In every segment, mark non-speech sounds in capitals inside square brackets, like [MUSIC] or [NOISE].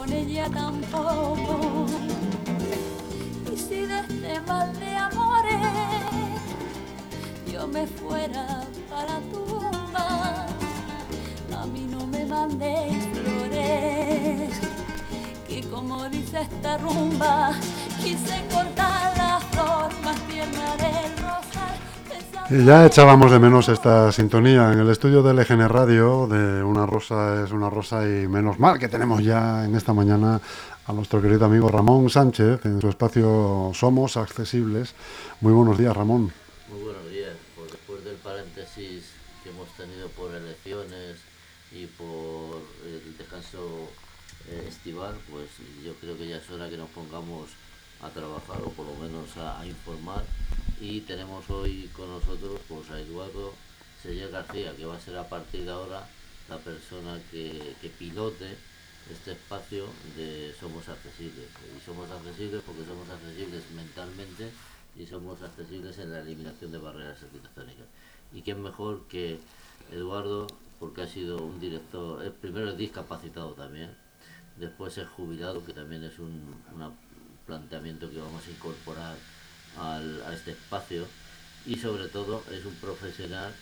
con ella tampoco. Y si de este mal de amores yo me fuera para tu tumba, a mí no me mandéis flores, que como dice esta rumba, quise cortar la flor más tierna del ya echábamos de menos esta sintonía en el estudio de LGN Radio, de Una Rosa es una Rosa y menos mal que tenemos ya en esta mañana a nuestro querido amigo Ramón Sánchez en su espacio Somos Accesibles. Muy buenos días, Ramón. Muy buenos días. Pues después del paréntesis que hemos tenido por elecciones y por el descanso eh, estival, pues yo creo que ya es hora que nos pongamos a trabajar o por lo menos a, informar. Y tenemos hoy con nosotros pues, a Eduardo Seller García, que va a ser a partir de ahora la persona que, que pilote este espacio de Somos Accesibles. Y somos accesibles porque somos accesibles mentalmente y somos accesibles en la eliminación de barreras arquitectónicas. Y quién mejor que Eduardo, porque ha sido un director, primero es discapacitado también, después es jubilado, que también es un, planteamiento que vamos a incorporar a este espacio, y sobre todo es un profesional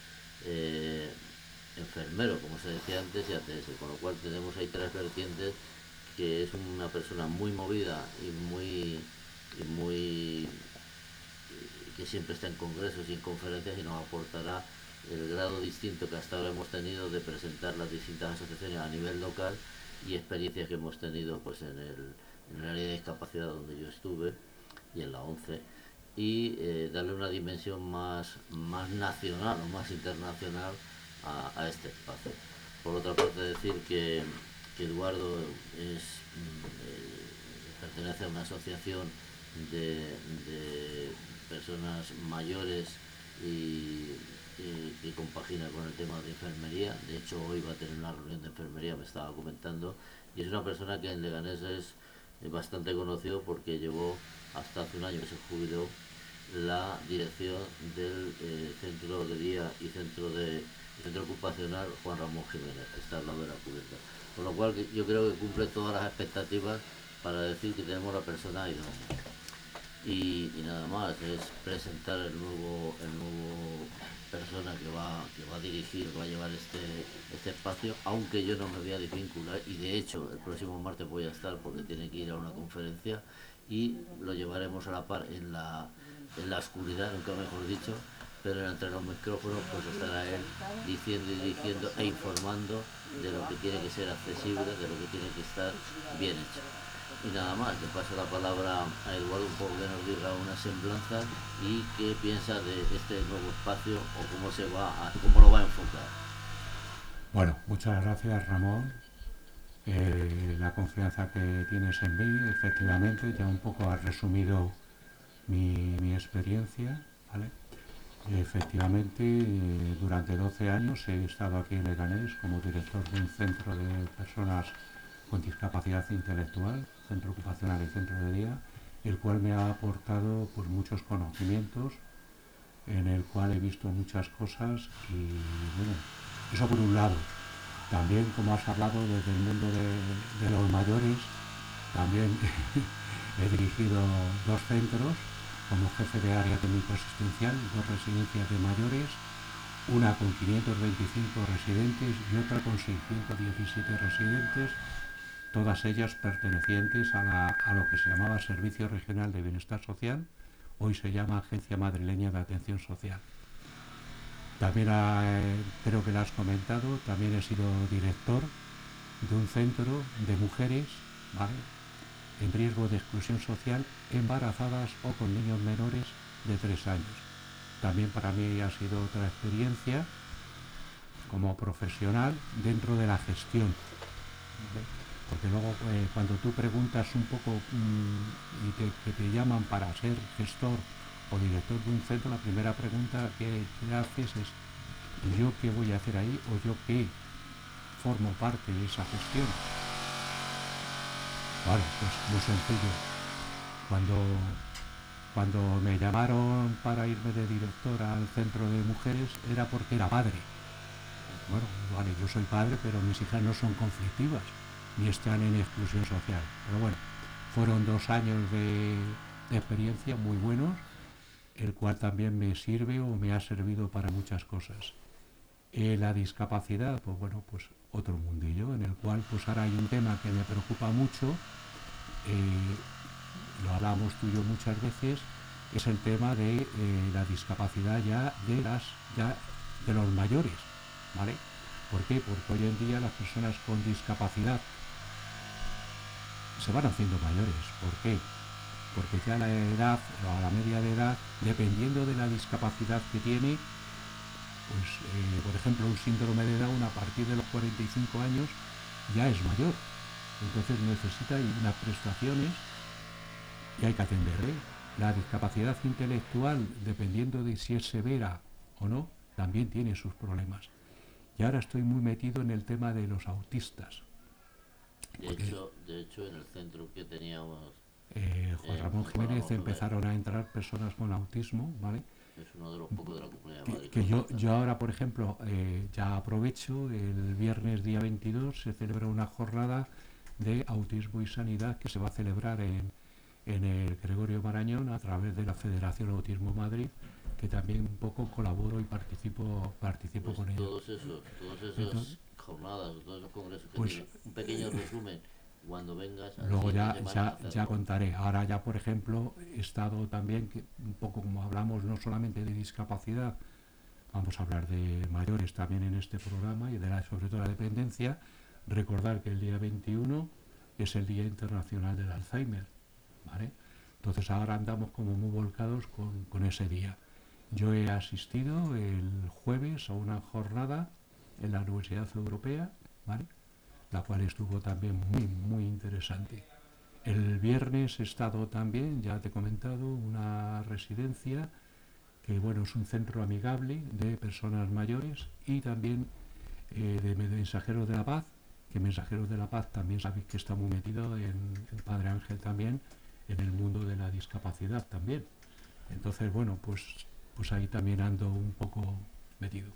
eh, enfermero, como se decía antes, y ATS, con lo cual tenemos ahí tres vertientes, que es una persona muy movida y muy, y muy que siempre está en congresos y en conferencias y nos aportará el grado distinto que hasta ahora hemos tenido de presentar las distintas asociaciones a nivel local y experiencias que hemos tenido pues en el, en el área de discapacidad donde yo estuve y en la 11 y eh, darle una dimensión más, más nacional o más internacional a, este espacio. Por otra parte decir que, Eduardo es, mm, eh, pertenece a una asociación de, personas mayores y, que compagina con el tema de enfermería. De hecho, hoy va a tener una reunión de enfermería, me estaba comentando, y es una persona que en Leganés es bastante conocido porque llevó hasta hace un año que se jubiló la dirección del eh, centro de día y centro de centro ocupacional Juan Ramón Jiménez, está al lado de la cubierta. Con lo cual yo creo que cumple todas las expectativas para decir que tenemos la persona idónea. Y, nada más, es presentar el nuevo, el nuevo persona que va, que va a dirigir, va a llevar este, este espacio, aunque yo no me voy a desvincular y de hecho el próximo martes voy a estar porque tiene que ir a una conferencia y lo llevaremos a la par en la, en la oscuridad, nunca mejor dicho, pero entre los micrófonos pues estará él diciendo y dirigiendo e informando de lo que tiene que ser accesible, de lo que tiene que estar bien hecho. Y nada más, le paso la palabra a Eduardo un poco que nos diga una semblanza y qué piensa de este nuevo espacio o cómo se va cómo lo va a enfocar. Bueno, muchas gracias Ramón. Eh, la confianza que tienes en mí, efectivamente, ya un poco has resumido mi, mi experiencia, ¿vale? Efectivamente, eh, durante 12 años he estado aquí en Leganés como director de un centro de personas con discapacidad intelectual, centro ocupacional y centro de día, el cual me ha aportado pues, muchos conocimientos, en el cual he visto muchas cosas y bueno, eso por un lado. También, como has hablado desde el mundo de, de los mayores, también [LAUGHS] he dirigido dos centros como jefe de área técnico asistencial, dos residencias de mayores, una con 525 residentes y otra con 617 residentes, todas ellas pertenecientes a, lo que se llamaba Servicio Regional de Bienestar Social, hoy se llama Agencia Madrileña de Atención Social. También eh, creo que lo has comentado, también he sido director de un centro de mujeres, en riesgo de exclusión social embarazadas o con niños menores de tres años. También para mí ha sido otra experiencia como profesional dentro de la gestión. Porque luego eh, cuando tú preguntas un poco mm, y te, que te llaman para ser gestor o director de un centro, la primera pregunta que, haces es ¿yo qué voy a hacer ahí o yo qué formo parte de esa gestión? Vale, pues muy sencillo. Cuando, cuando me llamaron para irme de director al centro de mujeres era porque era padre. bueno, vale, yo soy padre, pero mis hijas no son conflictivas, ni están en exclusión social. Pero bueno, fueron dos años de, experiencia muy buenos, el cual también me sirve o me ha servido para muchas cosas. Eh, la discapacidad, pues bueno, pues otro mundillo, en el cual pues ahora hay un tema que me preocupa mucho, eh, lo hablamos tú y yo muchas veces, es el tema de eh, la discapacidad ya de las ya de los mayores, ¿vale? ¿Por qué? Porque hoy en día las personas con discapacidad se van haciendo mayores. ¿Por qué? Porque ya la edad o a la media de edad, dependiendo de la discapacidad que tiene, pues eh, por ejemplo un síndrome de Down a partir de los 45 años ya es mayor. Entonces necesita unas prestaciones y hay que atenderle. La discapacidad intelectual, dependiendo de si es severa o no, también tiene sus problemas. Y ahora estoy muy metido en el tema de los autistas. De hecho, de hecho en el centro que teníamos... Eh, Juan eh, Ramón Jiménez empezaron a entrar personas con autismo, ¿vale? Es uno de los pocos de la comunidad de Madrid. Que, yo, yo ahora, por ejemplo, eh, ya aprovecho, el viernes día 22 se celebra una jornada de autismo y sanidad que se va a celebrar en, en el Gregorio Marañón a través de la Federación Autismo Madrid, que también un poco colaboro y participo participo pues con ellos. Todos esos, todas esas jornadas, todos esos congresos que pues, un pequeño resumen cuando vengas. Luego ya, ya, ya, contaré. Ahora ya, por ejemplo, he estado también, que un poco como hablamos no solamente de discapacidad, vamos a hablar de mayores también en este programa y de la, sobre todo la dependencia, recordar que el día 21 es el Día Internacional del Alzheimer. ¿vale? Entonces ahora andamos como muy volcados con, con ese día. Yo he asistido el jueves a una jornada en la Universidad Europea, ¿vale? la cual estuvo también muy, muy interesante. El viernes he estado también, ya te he comentado, una residencia que bueno, es un centro amigable de personas mayores y también eh, de Mensajeros de la Paz, que Mensajeros de la Paz también sabéis que está muy metido en el Padre Ángel también, en el mundo de la discapacidad también. Entonces, bueno, pues, pues ahí también ando un poco metido.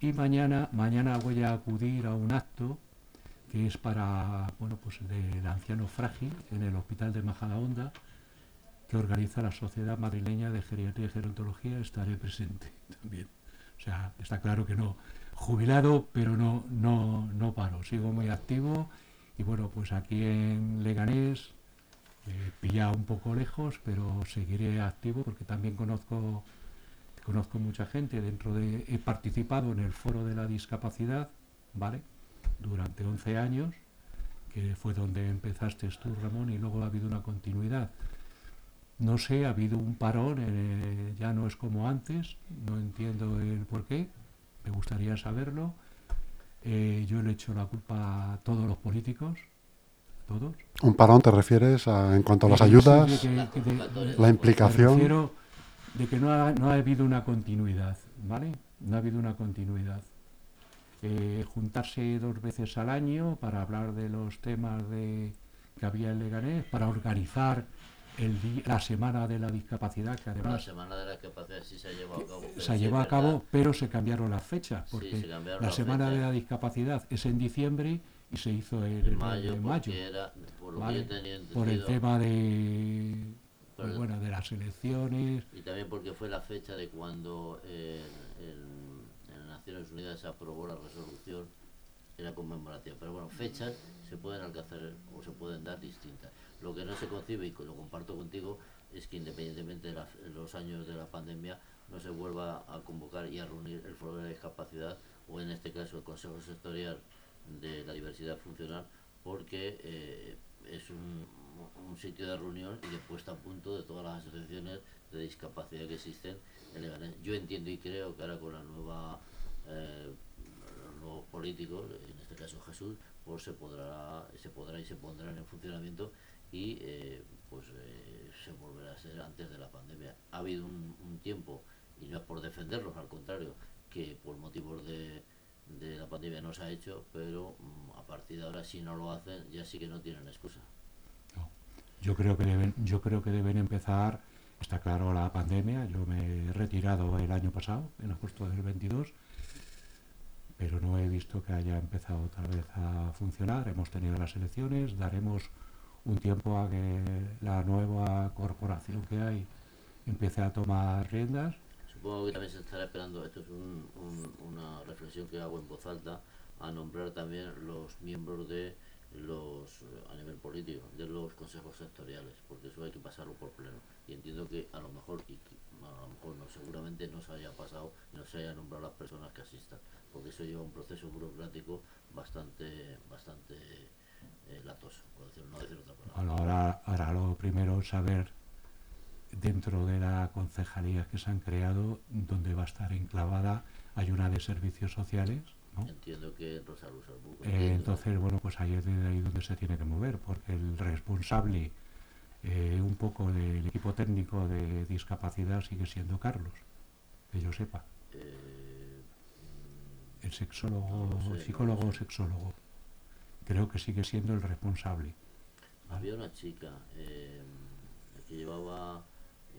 Y mañana, mañana voy a acudir a un acto que es para, bueno, pues del anciano frágil en el Hospital de Majadahonda, que organiza la Sociedad Madrileña de Geriatría y Gerontología, estaré presente también. O sea, está claro que no, jubilado, pero no, no, no paro, sigo muy activo y bueno, pues aquí en Leganés, eh, pillado un poco lejos, pero seguiré activo porque también conozco, conozco mucha gente dentro de, he participado en el foro de la discapacidad, ¿vale? durante 11 años, que fue donde empezaste tú, Ramón, y luego ha habido una continuidad. No sé, ha habido un parón, eh, ya no es como antes, no entiendo el por qué, me gustaría saberlo. Eh, yo le echo la culpa a todos los políticos, todos. ¿Un parón te refieres en cuanto a las ayudas, la implicación? De que no ha, no ha habido una continuidad, ¿vale? No ha habido una continuidad. Eh, juntarse dos veces al año para hablar de los temas de, que había en Leganés, para organizar el la semana de la discapacidad, que además... La semana de la discapacidad sí se ha llevado a cabo. Se llevó a cabo, pero se cambiaron las fechas, porque la semana de la discapacidad es en diciembre y se hizo en, mayo, mayo por, el tema de, bueno, de las elecciones. Y también porque fue la fecha de cuando... Eh, Naciones Unidas se aprobó la resolución en la conmemoración. Pero bueno, fechas se pueden alcanzar o se pueden dar distintas. Lo que no se concibe, y lo comparto contigo, es que independientemente de los años de la pandemia, no se vuelva a convocar y a reunir el foro de discapacidad o en este caso el Consejo Sectorial de la Diversidad Funcional, porque eh, es un, un, sitio de reunión y de puesta a punto de todas las asociaciones de discapacidad que existen en. Yo entiendo y creo que ahora con la nueva eh, los políticos, en este caso Jesús, pues se podrá, se podrá y se pondrán en funcionamiento y eh, pues eh, se volverá a ser antes de la pandemia. Ha habido un, tiempo, y no es por defenderlos, al contrario, que por motivos de, la pandemia no se ha hecho, pero mm, a partir de ahora si no lo hacen ya sí que no tienen excusa. Yo creo que deben, yo creo que deben empezar, está claro la pandemia, yo me he retirado el año pasado, en agosto del 22, pero no he visto que haya empezado otra vez a funcionar. Hemos tenido las elecciones, daremos un tiempo a que la nueva corporación que hay empiece a tomar riendas. Supongo que también se estará esperando, esto es una reflexión que hago en voz alta, a nombrar también los miembros de los a nivel político de los consejos sectoriales porque eso hay que pasarlo por pleno y entiendo que a lo mejor y a lo mejor no seguramente no se haya pasado no se haya nombrado las personas que asistan porque eso lleva un proceso burocrático bastante bastante eh, latoso por decirlo, no decir otra palabra. ahora, ahora lo primero saber dentro de la concejalía que se han creado donde va a estar enclavada hay una de servicios sociales Entiendo que Rosa eh, entonces, bueno, pues ahí es de ahí donde se tiene que mover, porque el responsable eh, un poco del equipo técnico de discapacidad sigue siendo Carlos, que yo sepa. Eh, el sexólogo, psicólogo o sexólogo. Creo que sigue siendo el responsable. Había una chica que llevaba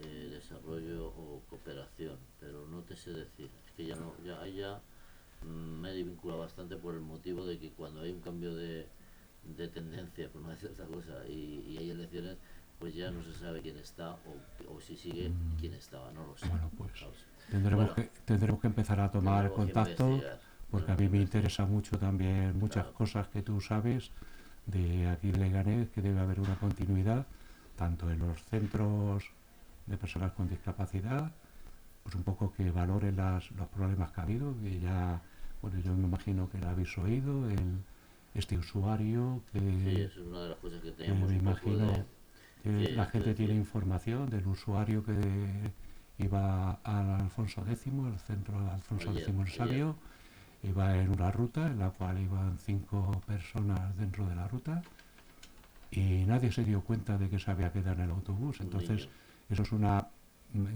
desarrollo o cooperación, pero no te sé decir. Es que ya no, ya, ya Mm, me vincula bastante por el motivo de que cuando hay un cambio de, de tendencia, por no decir otra cosa, y, hay elecciones, pues ya no se sabe quién está o, si sigue quién estaba, no lo sé. Bueno, pues tendremos, que, tendremos que empezar a tomar contacto, porque a mí me interesa mucho también muchas cosas que tú sabes de aquí de Leganés, que debe haber una continuidad, tanto en los centros de personas con discapacidad, pues un poco que valore las, los problemas que ha habido, que ya, bueno, yo me imagino que lo habéis oído, el, este usuario que... Sí, es una de las cosas que tenemos. me imagino que la gente tiene información del usuario que iba al Alfonso X, al centro Alfonso X el Sabio, iba en una ruta en la cual iban cinco personas dentro de la ruta y nadie se dio cuenta de que se había quedado en el autobús. Entonces, eso es una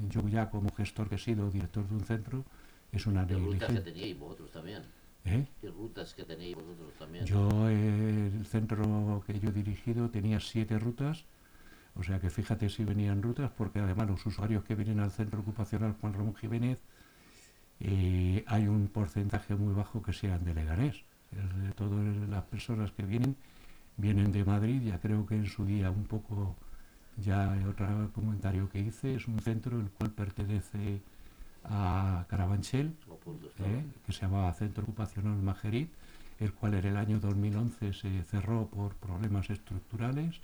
yo ya como gestor que he sido, director de un centro, es una ¿Qué rutas que teníais vosotros también? ¿Eh? ¿Qué rutas que tenéis vosotros también? Yo, el centro que yo he dirigido tenía siete rutas, o sea que fíjate si venían rutas, porque además los usuarios que vienen al centro ocupacional Juan Ramón Jiménez, eh, hay un porcentaje muy bajo que sean de Leganés. De todas las personas que vienen, vienen de Madrid, ya creo que en su día un poco ya otro comentario que hice, es un centro el cual pertenece a Carabanchel, eh, que se llamaba Centro Ocupacional Majerit, el cual en el año 2011 se cerró por problemas estructurales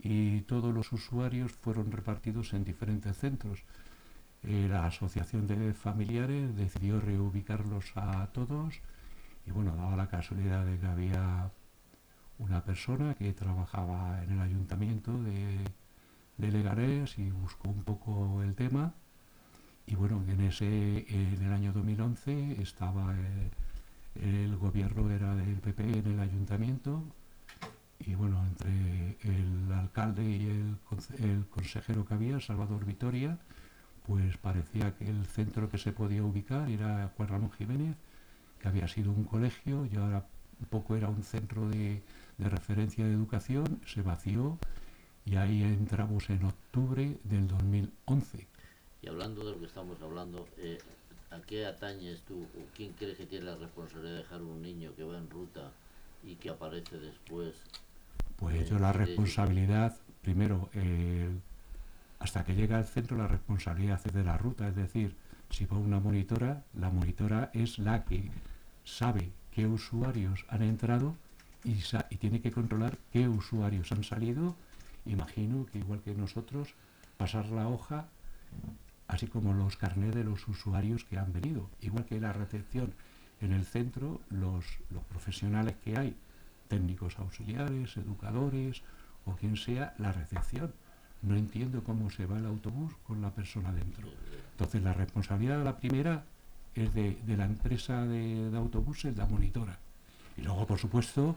y todos los usuarios fueron repartidos en diferentes centros. Eh, la Asociación de Familiares decidió reubicarlos a todos y bueno, daba la casualidad de que había una persona que trabajaba en el ayuntamiento de de Leganés y buscó un poco el tema. Y bueno, en ese en el año 2011 estaba eh, el gobierno era del PP en el ayuntamiento. Y bueno, entre el alcalde y el, consejero que había, Salvador Vitoria, pues parecía que el centro que se podía ubicar era Juan Ramón Jiménez, que había sido un colegio y ahora un poco era un centro de referencia de educación, se vació y ahí entramos en octubre del 2011. Y hablando de lo que estamos hablando, eh, ¿a qué atañes tú o quién crees que tiene la responsabilidad de dejar un niño que va en ruta y que aparece después? Pues yo la responsabilidad, primero, hasta que llega al centro la responsabilidad es de la ruta, es decir, si va una monitora, la monitora es la que sabe qué usuarios han entrado y, y tiene que controlar qué usuarios han salido imagino que igual que nosotros, pasar la hoja, así como los carnés de los usuarios que han venido, igual que la recepción en el centro, los, los profesionales que hay, técnicos auxiliares, educadores o quien sea, la recepción. No entiendo cómo se va el autobús con la persona dentro. Entonces la responsabilidad de la primera es de, la empresa de, de autobuses, la monitora. Y luego, por supuesto,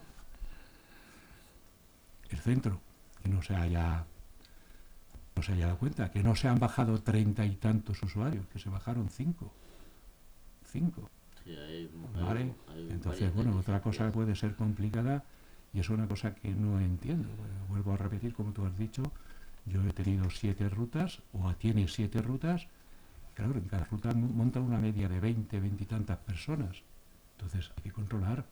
el centro no se haya no se haya dado cuenta, que no se han bajado treinta y tantos usuarios, que se bajaron cinco. Cinco. ¿Vale? Entonces, bueno, otra cosa que puede ser complicada y es una cosa que no entiendo. vuelvo a repetir, como tú has dicho, yo he tenido siete rutas, o tiene siete rutas, claro, en cada ruta monta una media de 20, 20 y tantas personas. Entonces hay que controlar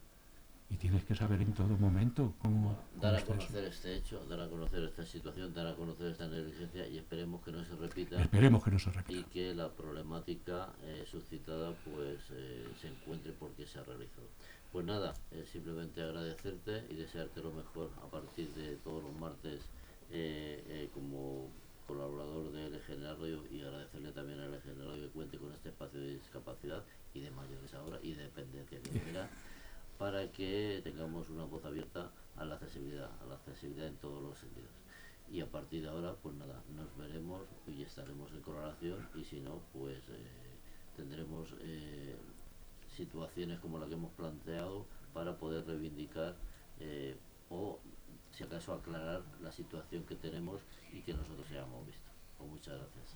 y tienes que saber en todo momento cómo... Dar a conocer este hecho, dar a conocer esta situación, dar a conocer esta negligencia y esperemos que no se repita. Esperemos que no se repita. Y que la problemática eh, suscitada pues eh, se encuentre porque se ha realizado. Pues nada, eh, simplemente agradecerte y desearte lo mejor a partir de todos los martes como colaborador del General Radio y agradecerle también al General Radio que cuente con este espacio de discapacidad y de mayores ahora y de dependencia [LAUGHS] que para que tengamos una voz abierta a la accesibilidad, a la accesibilidad en todos los sentidos. Y a partir de ahora, pues nada, nos veremos y estaremos en colaboración y si no, pues eh, tendremos eh, situaciones como la que hemos planteado para poder reivindicar eh, o si acaso aclarar la situación que tenemos y que nosotros hayamos visto. Pues muchas gracias.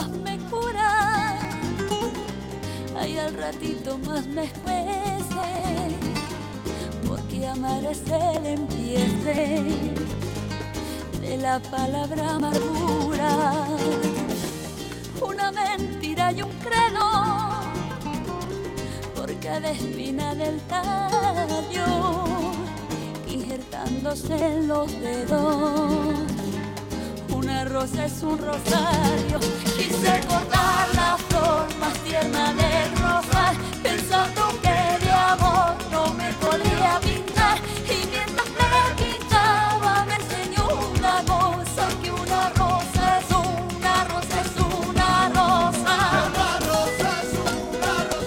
Más me cura, ay al ratito más me escuece. Porque amar es el empiece de la palabra amargura. Una mentira y un credo por cada espina del tallo injertándose en los dedos una rosa es un rosario. Quise cortar la flor más tierna del rosal, pensando que de amor no me podía pintar.